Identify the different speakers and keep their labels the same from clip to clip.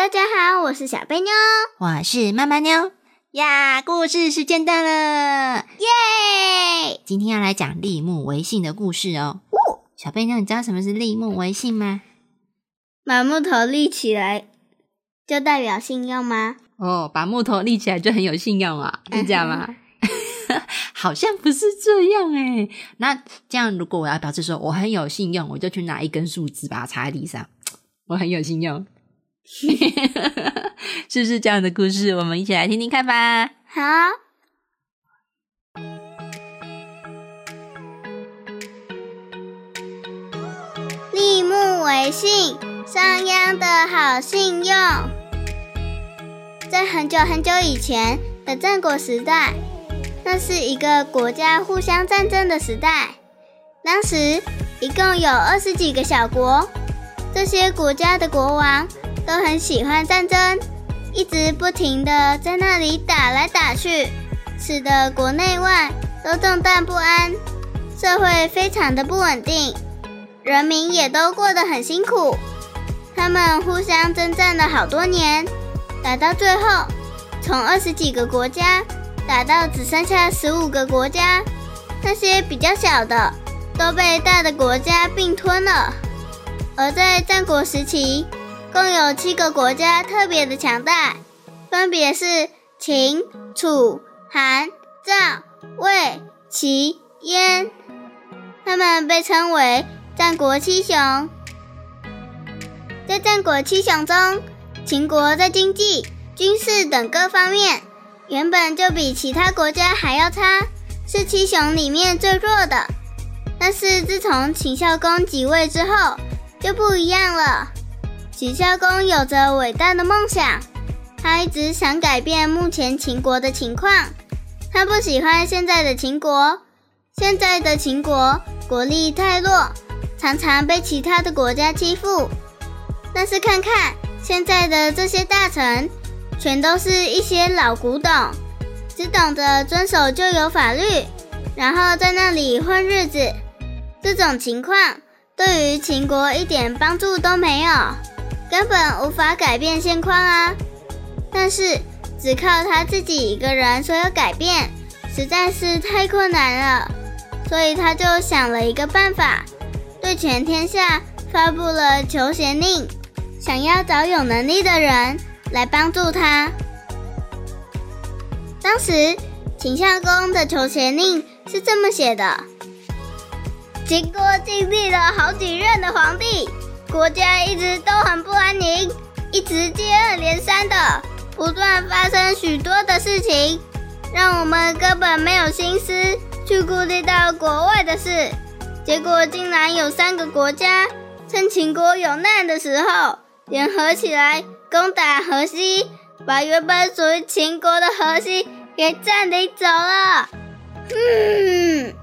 Speaker 1: 大家好，我是小贝妞，
Speaker 2: 我是妈妈妞呀。故事时间到了，
Speaker 1: 耶！
Speaker 2: 今天要来讲立木为信的故事哦。小贝妞，你知道什么是立木为信吗？
Speaker 1: 把木头立起来就代表信用吗？
Speaker 2: 哦，把木头立起来就很有信用啊，是这样吗？好像不是这样哎。那这样，如果我要表示说我很有信用，我就去拿一根树枝把它插在地上，我很有信用。是不是这样的故事？我们一起来听听看吧。
Speaker 1: 好，立木为信，商鞅的好信用。在很久很久以前的战国时代，那是一个国家互相战争的时代。当时一共有二十几个小国，这些国家的国王。都很喜欢战争，一直不停的在那里打来打去，使得国内外都动荡不安，社会非常的不稳定，人民也都过得很辛苦。他们互相征战了好多年，打到最后，从二十几个国家打到只剩下十五个国家，那些比较小的都被大的国家并吞了。而在战国时期。共有七个国家特别的强大，分别是秦、楚、韩、赵、魏、齐、燕，他们被称为战国七雄。在战国七雄中，秦国在经济、军事等各方面原本就比其他国家还要差，是七雄里面最弱的。但是自从秦孝公即位之后，就不一样了。秦孝公有着伟大的梦想，他一直想改变目前秦国的情况。他不喜欢现在的秦国，现在的秦国国力太弱，常常被其他的国家欺负。但是看看现在的这些大臣，全都是一些老古董，只懂得遵守旧有法律，然后在那里混日子。这种情况对于秦国一点帮助都没有。根本无法改变现况啊！但是只靠他自己一个人说要改变，实在是太困难了。所以他就想了一个办法，对全天下发布了求贤令，想要找有能力的人来帮助他。当时秦孝公的求贤令是这么写的：秦国经历了好几任的皇帝。国家一直都很不安宁，一直接二连三的不断发生许多的事情，让我们根本没有心思去顾虑到国外的事。结果竟然有三个国家趁秦国有难的时候，联合起来攻打河西，把原本属于秦国的河西给占领走了。嗯，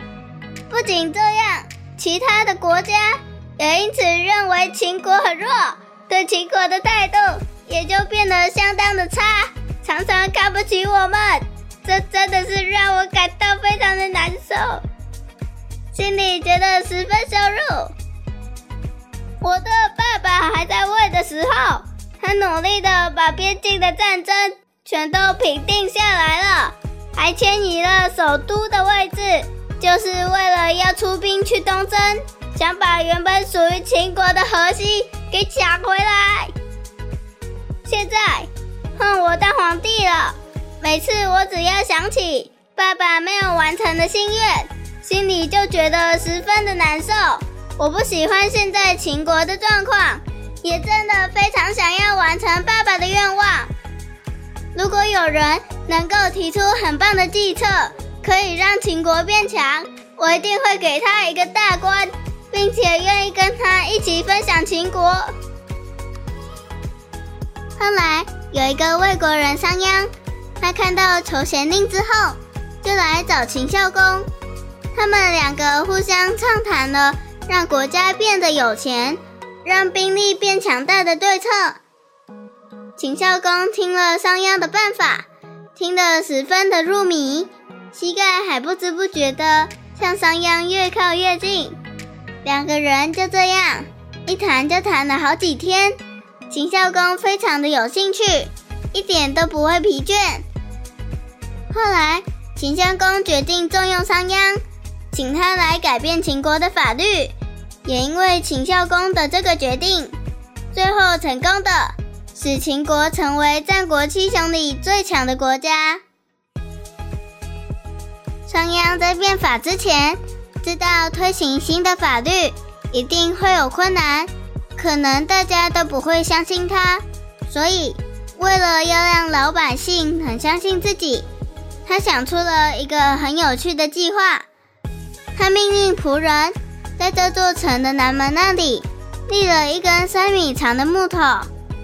Speaker 1: 不仅这样，其他的国家。也因此认为秦国很弱，对秦国的态度也就变得相当的差，常常看不起我们。这真的是让我感到非常的难受，心里觉得十分羞辱。我的爸爸还在位的时候，他努力的把边境的战争全都平定下来了，还迁移了首都的位置，就是为了要出兵去东征。想把原本属于秦国的河西给抢回来。现在换我当皇帝了。每次我只要想起爸爸没有完成的心愿，心里就觉得十分的难受。我不喜欢现在秦国的状况，也真的非常想要完成爸爸的愿望。如果有人能够提出很棒的计策，可以让秦国变强，我一定会给他一个大官。并且愿意跟他一起分享秦国。后来有一个魏国人商鞅，他看到求贤令之后，就来找秦孝公。他们两个互相畅谈了让国家变得有钱、让兵力变强大的对策。秦孝公听了商鞅的办法，听得十分的入迷，膝盖还不知不觉的向商鞅越靠越近。两个人就这样一谈就谈了好几天。秦孝公非常的有兴趣，一点都不会疲倦。后来，秦孝公决定重用商鞅。请他来改变秦国的法律，也因为秦孝公的这个决定，最后成功的使秦国成为战国七雄里最强的国家。商鞅在变法之前，知道推行新的法律一定会有困难，可能大家都不会相信他，所以为了要让老百姓很相信自己，他想出了一个很有趣的计划。他命令仆人在这座城的南门那里立了一根三米长的木头，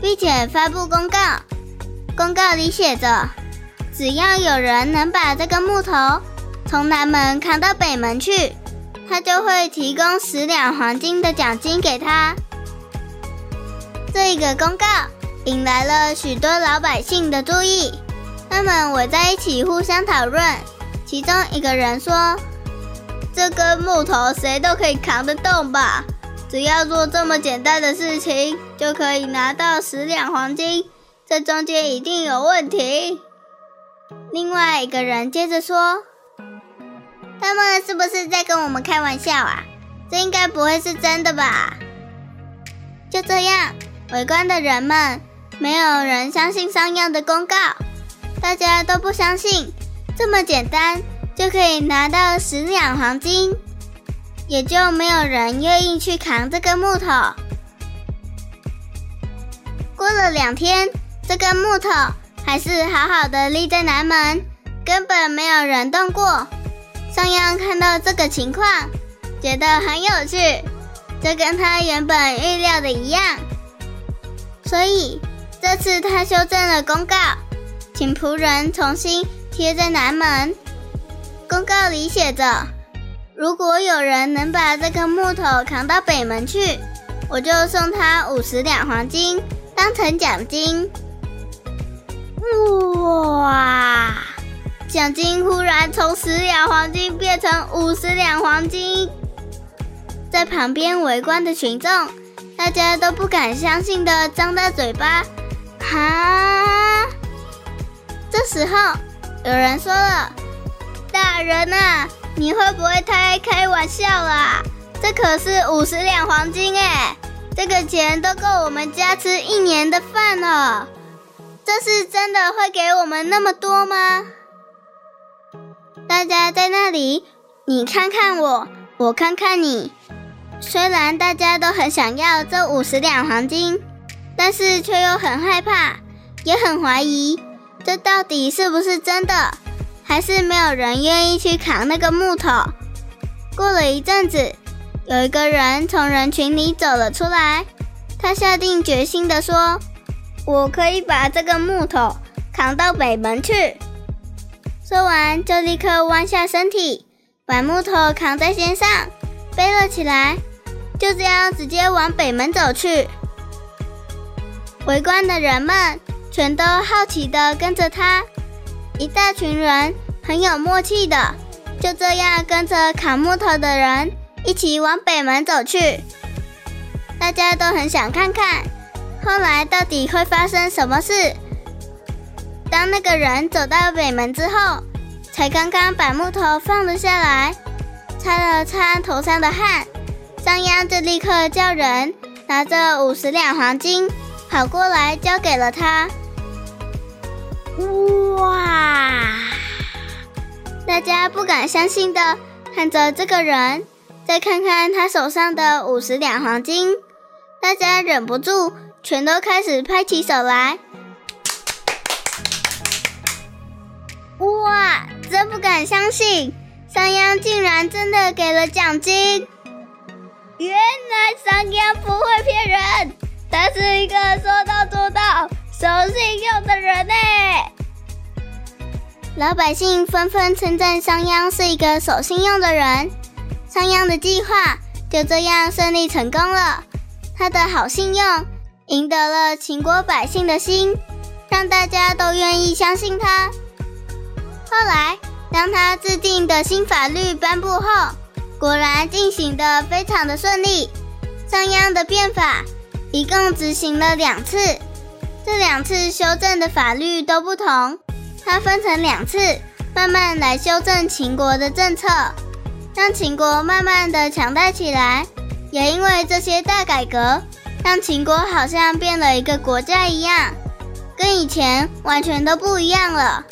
Speaker 1: 并且发布公告。公告里写着：只要有人能把这个木头从南门扛到北门去，他就会提供十两黄金的奖金给他。这一个公告引来了许多老百姓的注意，他们围在一起互相讨论。其中一个人说。这根木头谁都可以扛得动吧？只要做这么简单的事情，就可以拿到十两黄金。这中间一定有问题。另外一个人接着说：“他们是不是在跟我们开玩笑啊？这应该不会是真的吧？”就这样，围观的人们没有人相信商鞅的公告，大家都不相信这么简单。就可以拿到十两黄金，也就没有人愿意去扛这根木头。过了两天，这根木头还是好好的立在南门，根本没有人动过。商鞅看到这个情况，觉得很有趣，这跟他原本预料的一样，所以这次他修正了公告，请仆人重新贴在南门。公告里写着：“如果有人能把这根木头扛到北门去，我就送他五十两黄金当成奖金。”哇！奖金忽然从十两黄金变成五十两黄金，在旁边围观的群众，大家都不敢相信的张大嘴巴。哈！这时候有人说了。大人呐，你会不会太开玩笑啦？这可是五十两黄金哎，这个钱都够我们家吃一年的饭了。这是真的会给我们那么多吗？大家在那里，你看看我，我看看你。虽然大家都很想要这五十两黄金，但是却又很害怕，也很怀疑，这到底是不是真的？还是没有人愿意去扛那个木头。过了一阵子，有一个人从人群里走了出来，他下定决心的说：“我可以把这个木头扛到北门去。”说完就立刻弯下身体，把木头扛在肩上，背了起来，就这样直接往北门走去。围观的人们全都好奇的跟着他。一大群人很有默契的，就这样跟着砍木头的人一起往北门走去。大家都很想看看，后来到底会发生什么事。当那个人走到北门之后，才刚刚把木头放了下来，擦了擦头上的汗，商鞅就立刻叫人拿着五十两黄金跑过来交给了他。哇！大家不敢相信的看着这个人，再看看他手上的五十两黄金，大家忍不住全都开始拍起手来。哇！真不敢相信，商鞅竟然真的给了奖金。原来商鞅不会骗人，他是一个说到做到、守信用的人呢。老百姓纷纷称赞商鞅是一个守信用的人，商鞅的计划就这样顺利成功了。他的好信用赢得了秦国百姓的心，让大家都愿意相信他。后来，当他制定的新法律颁布后，果然进行的非常的顺利。商鞅的变法一共执行了两次，这两次修正的法律都不同。他分成两次，慢慢来修正秦国的政策，让秦国慢慢的强大起来。也因为这些大改革，让秦国好像变了一个国家一样，跟以前完全都不一样了。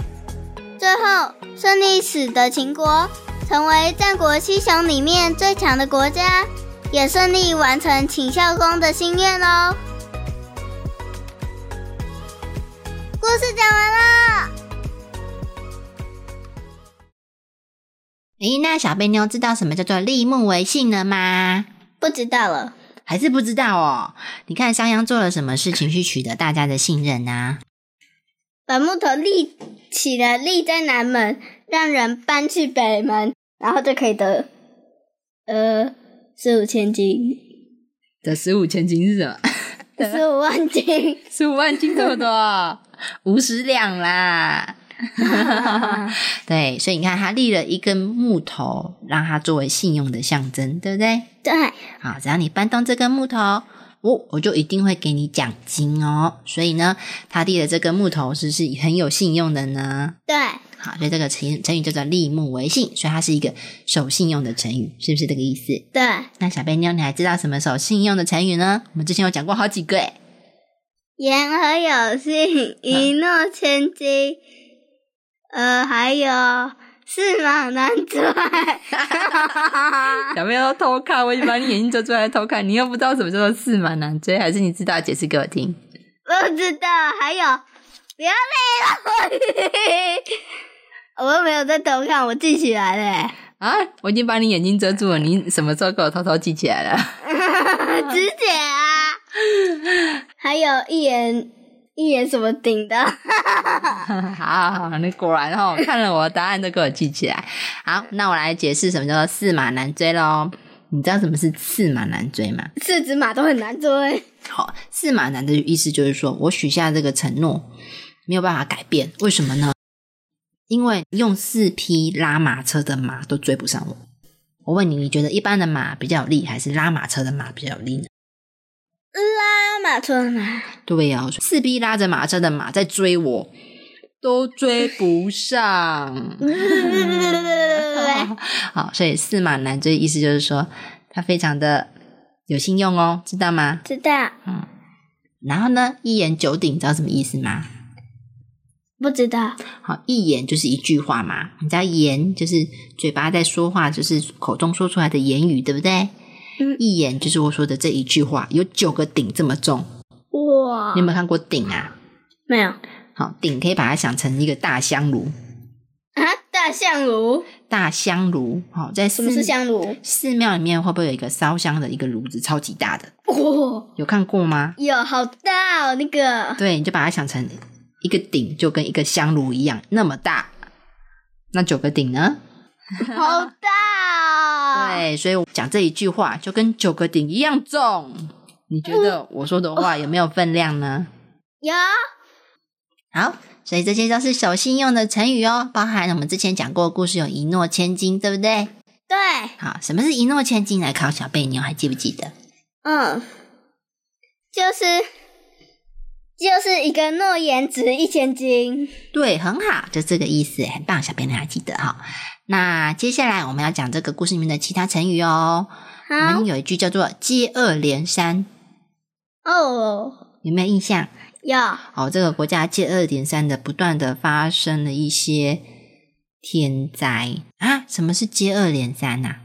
Speaker 1: 最后顺利使得秦国成为战国七雄里面最强的国家，也顺利完成秦孝公的心愿喽。故事讲完了。
Speaker 2: 诶，那小贝妞知道什么叫做立木为信了吗？
Speaker 1: 不知道了，
Speaker 2: 还是不知道哦？你看商鞅做了什么事情去取得大家的信任呢？
Speaker 1: 把木头立起来，立在南门，让人搬去北门，然后就可以得呃十五千金。
Speaker 2: 得十五千金是什么？
Speaker 1: 十五万金，
Speaker 2: 十五万金这么多，五十两啦。对，所以你看，他立了一根木头，让它作为信用的象征，对不对？
Speaker 1: 对。
Speaker 2: 好，只要你搬动这根木头，我我就一定会给你奖金哦。所以呢，他立的这根木头是不是很有信用的呢？
Speaker 1: 对。
Speaker 2: 好，所以这个成成语叫做立木为信，所以它是一个守信用的成语，是不是这个意思？
Speaker 1: 对。
Speaker 2: 那小贝妞，你还知道什么守信用的成语呢？我们之前有讲过好几个，诶
Speaker 1: 言而有信，一诺千金。呃，还有驷马难追，
Speaker 2: 小朋友偷看，我已经把你眼睛遮住来偷看，你又不知道什么叫做驷马难追，还是你知道？解释给我听。
Speaker 1: 不知道，还有不要累了，我又没有在偷看，我记起来了。
Speaker 2: 啊，我已经把你眼睛遮住了，你什么时候给我偷偷记起来了？
Speaker 1: 之前啊，还有一言。一言什么顶的？
Speaker 2: 好 好好，你果然哦看了我的答案都给我记起来。好，那我来解释什么叫做驷马难追喽。你知道什么是驷马难追吗？
Speaker 1: 四只马都很难追。
Speaker 2: 好，驷马难的意思就是说我许下这个承诺没有办法改变，为什么呢？因为用四匹拉马车的马都追不上我。我问你，你觉得一般的马比较有力，还是拉马车的马比较有力呢？
Speaker 1: 拉马车马，
Speaker 2: 对呀，四匹拉着马车的马在追我，都追不上。好，所以驷马难追，意思就是说他非常的有信用哦，知道吗？
Speaker 1: 知道。
Speaker 2: 嗯，然后呢，一言九鼎，知道什么意思吗？
Speaker 1: 不知道。
Speaker 2: 好，一言就是一句话嘛，你知道言就是嘴巴在说话，就是口中说出来的言语，对不对？一眼就是我说的这一句话，有九个鼎这么重哇！你有没有看过鼎啊？
Speaker 1: 没有。
Speaker 2: 好，鼎可以把它想成一个大香炉
Speaker 1: 啊！大香炉，
Speaker 2: 大香炉。好，在
Speaker 1: 什么是香炉？
Speaker 2: 寺庙里面会不会有一个烧香的一个炉子，超级大的？哇！有看过吗？
Speaker 1: 有，好大哦，那个。
Speaker 2: 对，你就把它想成一个鼎，就跟一个香炉一样那么大。那九个鼎呢？
Speaker 1: 好大，哦
Speaker 2: 对，所以讲这一句话就跟九个鼎一样重。你觉得我说的话有没有分量呢？
Speaker 1: 有。
Speaker 2: 好，所以这些都是守信用的成语哦，包含我们之前讲过的故事，有一诺千金，对不对？
Speaker 1: 对。
Speaker 2: 好，什么是一诺千金？来考小贝妞，还记不记得？
Speaker 1: 嗯，就是。就是一个诺言值一千金，
Speaker 2: 对，很好，就这个意思，很棒，小贝你还记得哈？那接下来我们要讲这个故事里面的其他成语哦。我们有一句叫做“接二连三”，哦，有没有印象？
Speaker 1: 有。
Speaker 2: 哦，这个国家接二连三的不断的发生了一些天灾啊？什么是接二连三呐？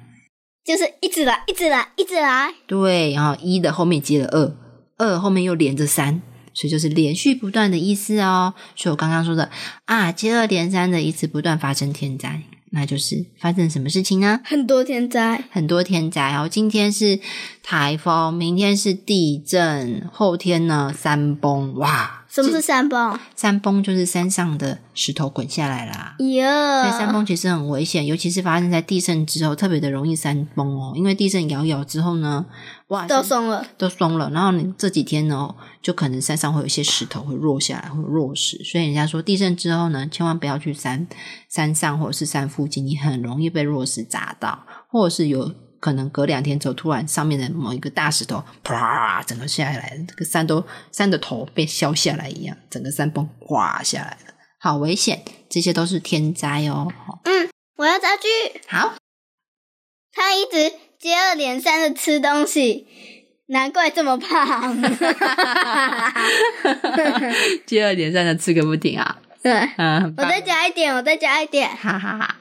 Speaker 1: 就是一直来，一直来，一直来。
Speaker 2: 对，然后一的后面接了二，二后面又连着三。所以就是连续不断的意思哦。所以我刚刚说的啊，接二连三的一直不断发生天灾，那就是发生什么事情呢？
Speaker 1: 很多天灾，
Speaker 2: 很多天灾哦。今天是台风，明天是地震，后天呢山崩。哇，
Speaker 1: 什么是山崩？
Speaker 2: 山崩就是山上的石头滚下来啦。
Speaker 1: 哟，
Speaker 2: 所以山崩其实很危险，尤其是发生在地震之后，特别的容易山崩哦。因为地震摇摇之后呢，哇，
Speaker 1: 都松了，
Speaker 2: 都松了。然后你这几天呢，就可能山上会有一些石头会落下来，会落石。所以人家说地震之后呢，千万不要去山山上或者是山附近，你很容易被落石砸到，或者是有可能隔两天之后，突然上面的某一个大石头啪，整个下来，这个山都山的头被削下来一样，整个山崩垮下来了，好危险！这些都是天灾哦。
Speaker 1: 嗯，我要造句。
Speaker 2: 好，
Speaker 1: 他一直接二连三的吃东西，难怪这么胖。
Speaker 2: 接二连三的吃个不停啊！
Speaker 1: 对，
Speaker 2: 嗯，
Speaker 1: 我再加一点，我再加一点。
Speaker 2: 哈哈哈。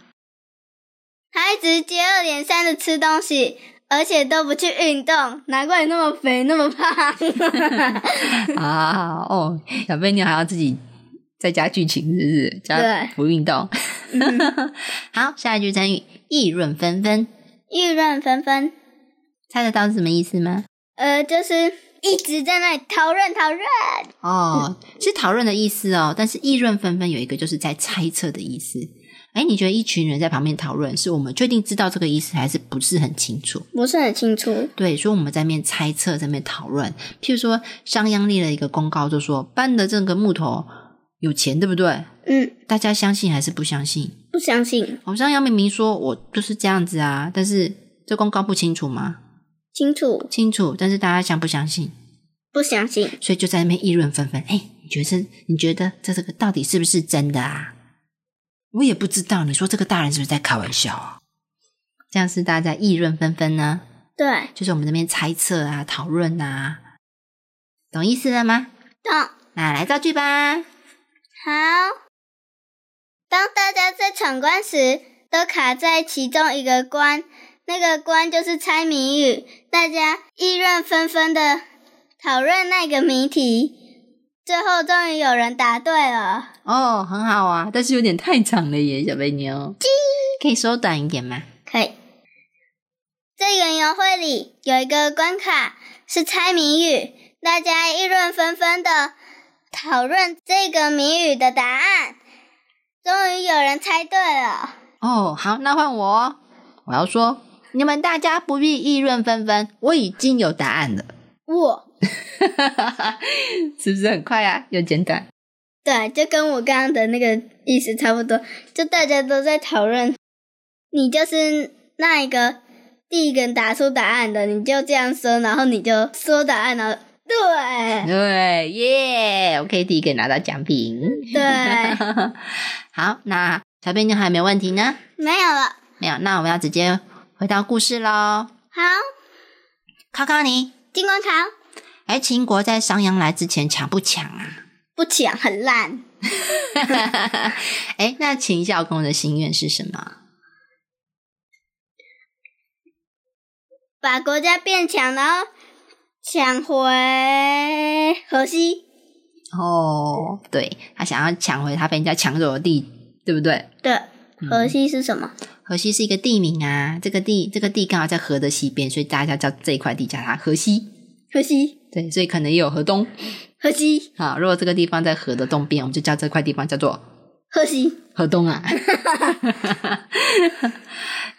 Speaker 1: 他一直接二连三的吃东西，而且都不去运动，难怪你那么肥那么胖。
Speaker 2: 啊哦，小贝你还要自己再加剧情，是不是？加
Speaker 1: 对
Speaker 2: 不运动。好，下一句成语议论纷纷，
Speaker 1: 议论纷纷，
Speaker 2: 猜得到是什么意思吗？
Speaker 1: 呃，就是一直在那里讨论讨论。
Speaker 2: 哦，是讨论的意思哦。但是议论纷纷有一个就是在猜测的意思。哎，你觉得一群人在旁边讨论，是我们确定知道这个意思，还是不是很清楚？
Speaker 1: 不是很清楚。
Speaker 2: 对，所以我们在面猜测，在面讨论。譬如说，商鞅立了一个公告，就说搬的这个木头有钱，对不对？
Speaker 1: 嗯，
Speaker 2: 大家相信还是不相信？
Speaker 1: 不相信，
Speaker 2: 好像杨明明说我就是这样子啊，但是这公告不清楚吗？
Speaker 1: 清楚，
Speaker 2: 清楚，但是大家相不相信？
Speaker 1: 不相信。
Speaker 2: 所以就在那边议论纷纷。哎，你觉得你觉得这这个到底是不是真的啊？我也不知道。你说这个大人是不是在开玩笑啊？这样是大家议论纷纷呢？
Speaker 1: 对，
Speaker 2: 就是我们这边猜测啊、讨论啊，懂意思了吗？
Speaker 1: 懂。
Speaker 2: 那来造句吧。
Speaker 1: 好，当大家在闯关时，都卡在其中一个关，那个关就是猜谜语。大家议论纷纷的讨论那个谜题，最后终于有人答对了。
Speaker 2: 哦，很好啊，但是有点太长了耶，小贝妞。可以缩短一点吗？
Speaker 1: 可以。在园游会里有一个关卡是猜谜语，大家议论纷纷的讨论这个谜语的答案，终于有人猜对了。
Speaker 2: 哦，好，那换我哦。我要说，你们大家不必议论纷纷，我已经有答案了。
Speaker 1: 我，
Speaker 2: 是不是很快啊？又简短。
Speaker 1: 对，就跟我刚刚的那个意思差不多，就大家都在讨论，你就是那一个第一个人答出答案的，你就这样说，然后你就说答案了。对，
Speaker 2: 对，耶！我可以第一个拿到奖品。
Speaker 1: 对，
Speaker 2: 好，那小贝妞还有没有问题呢？
Speaker 1: 没有了。
Speaker 2: 没有，那我们要直接回到故事喽。
Speaker 1: 好，
Speaker 2: 考考你，
Speaker 1: 金光考
Speaker 2: 哎，秦国在商鞅来之前强不强啊？
Speaker 1: 不强，很烂。
Speaker 2: 哎，那秦孝公的心愿是什么？
Speaker 1: 把国家变强，然后抢回河西。
Speaker 2: 哦，对他想要抢回他被人家抢走的地，对不对？
Speaker 1: 对，河西是什么？
Speaker 2: 河西是一个地名啊，这个地这个地刚好在河的西边，所以大家叫这一块地叫它河西。
Speaker 1: 河西，
Speaker 2: 对，所以可能也有河东。
Speaker 1: 河西，
Speaker 2: 好，如果这个地方在河的东边，我们就叫这块地方叫做
Speaker 1: 河西。
Speaker 2: 河东啊。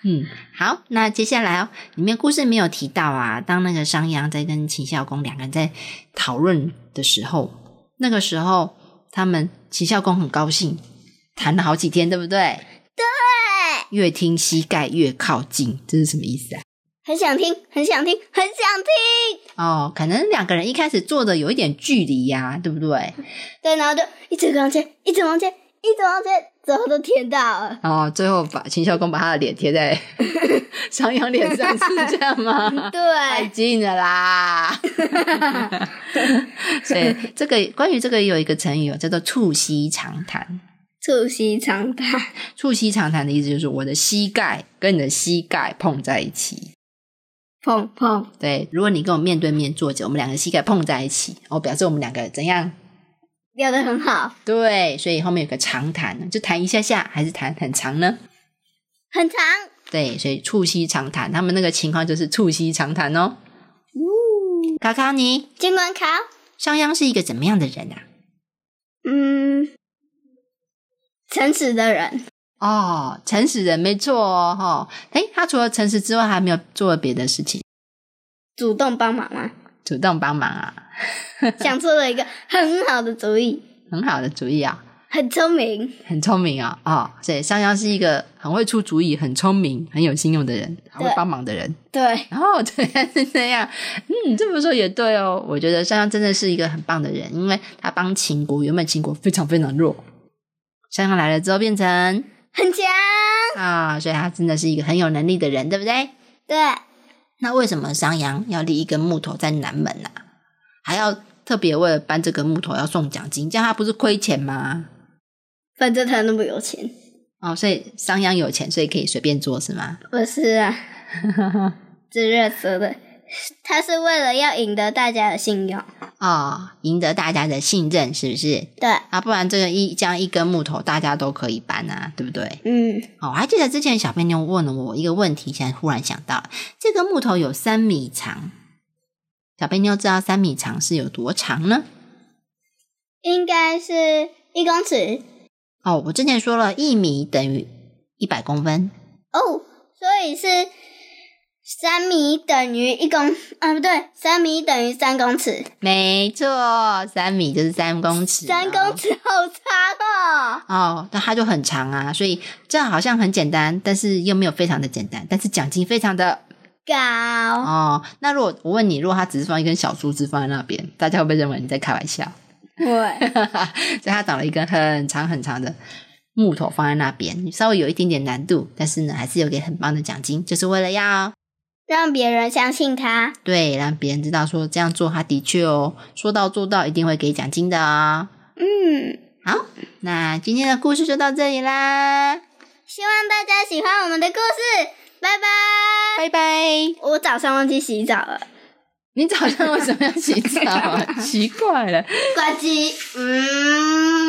Speaker 2: 嗯，好，那接下来哦，里面故事没有提到啊，当那个商鞅在跟秦孝公两个人在讨论的时候，那个时候他们秦孝公很高兴，谈了好几天，对不对？
Speaker 1: 对，
Speaker 2: 越听膝盖越靠近，这是什么意思啊？
Speaker 1: 很想听，很想听，很想听。
Speaker 2: 哦，可能两个人一开始坐的有一点距离呀、对不对？
Speaker 1: 对，然后就一直往前，一直往前，一直往前，最后都填到了。
Speaker 2: 哦，最后把秦孝公把他的脸贴在 商鞅脸上，是这样吗？太
Speaker 1: 对，
Speaker 2: 近了啦！所以这个关于这个有一个成语哦，叫做促膝长谈。
Speaker 1: 促膝长谈。
Speaker 2: 促膝长谈的意思就是我的膝盖跟你的膝盖碰在一起。
Speaker 1: 碰碰，
Speaker 2: 对，如果你跟我面对面坐着，我们两个膝盖碰在一起，哦，表示我们两个怎样？
Speaker 1: 聊得很好。
Speaker 2: 对，所以后面有个长谈，就谈一下下，还是谈很长呢？
Speaker 1: 很长。
Speaker 2: 对，所以促膝长谈，他们那个情况就是促膝长谈哦。考考你，
Speaker 1: 尽管考，
Speaker 2: 商鞅是一个怎么样的人啊？
Speaker 1: 嗯，诚实的人，
Speaker 2: 哦，诚实人没错哦，哈，诶，他除了诚实之外，还没有做别的事情，
Speaker 1: 主动帮忙吗？
Speaker 2: 主动帮忙啊，
Speaker 1: 想出了一个很好的主意，
Speaker 2: 很好的主意啊，
Speaker 1: 很聪明，
Speaker 2: 很聪明啊，哦，所以商鞅是一个很会出主意、很聪明、很有信用的人，很会帮忙的人。
Speaker 1: 对，
Speaker 2: 哦，对，是这样。嗯，这么说也对哦。我觉得香香真的是一个很棒的人，因为他帮秦国，原本秦国非常非常弱，香香来了之后变成
Speaker 1: 很强，
Speaker 2: 啊，所以他真的是一个很有能力的人，对不对？
Speaker 1: 对，
Speaker 2: 那为什么商鞅要立一根木头在南门啊、还要特别为了搬这根木头要送奖金，这样他不是亏钱吗？
Speaker 1: 反正他那么有钱，
Speaker 2: 哦，所以商鞅有钱，所以可以随便做是吗？
Speaker 1: 不是啊，这热说的，他是为了要赢得大家的信用，
Speaker 2: 哦，赢得大家的信任，是不是？
Speaker 1: 对，
Speaker 2: 啊，不然这个一这样一根木头，大家都可以搬啊，对不对？
Speaker 1: 嗯，
Speaker 2: 哦，我还记得之前小贝妞问了我一个问题，现在忽然想到，这个木头有三米长，小贝妞知道三米长是有多长呢？
Speaker 1: 应该是一公尺
Speaker 2: 哦，我之前说了，一米等于一百公分，
Speaker 1: 哦，所以是三米等于一公啊，不对，三米等于三公尺，
Speaker 2: 没错，三米就是三公尺、
Speaker 1: 三公。尺好长哦。
Speaker 2: 哦，那它就很长啊，所以这样好像很简单，但是又没有非常的简单，但是奖金非常的
Speaker 1: 高，
Speaker 2: 哦。那如果我问你，如果它只是放一根小树枝放在那边，大家会不会认为你在开玩笑？
Speaker 1: 对，
Speaker 2: 所以他找了一根很长很长的木头放在那边，稍微有一点点难度，但是呢，还是有给很棒的奖金，就是为了要
Speaker 1: 让别人相信他。
Speaker 2: 对让别人知道说这样做他的确哦说到做到，一定会给奖金的哦。
Speaker 1: 嗯，
Speaker 2: 好，那今天的故事就到这里啦，
Speaker 1: 希望大家喜欢我们的故事，拜拜。
Speaker 2: 拜拜。
Speaker 1: 我早上忘记洗澡了，
Speaker 2: 你早上为什么要洗澡啊？奇怪了。
Speaker 1: 呱唧，嗯。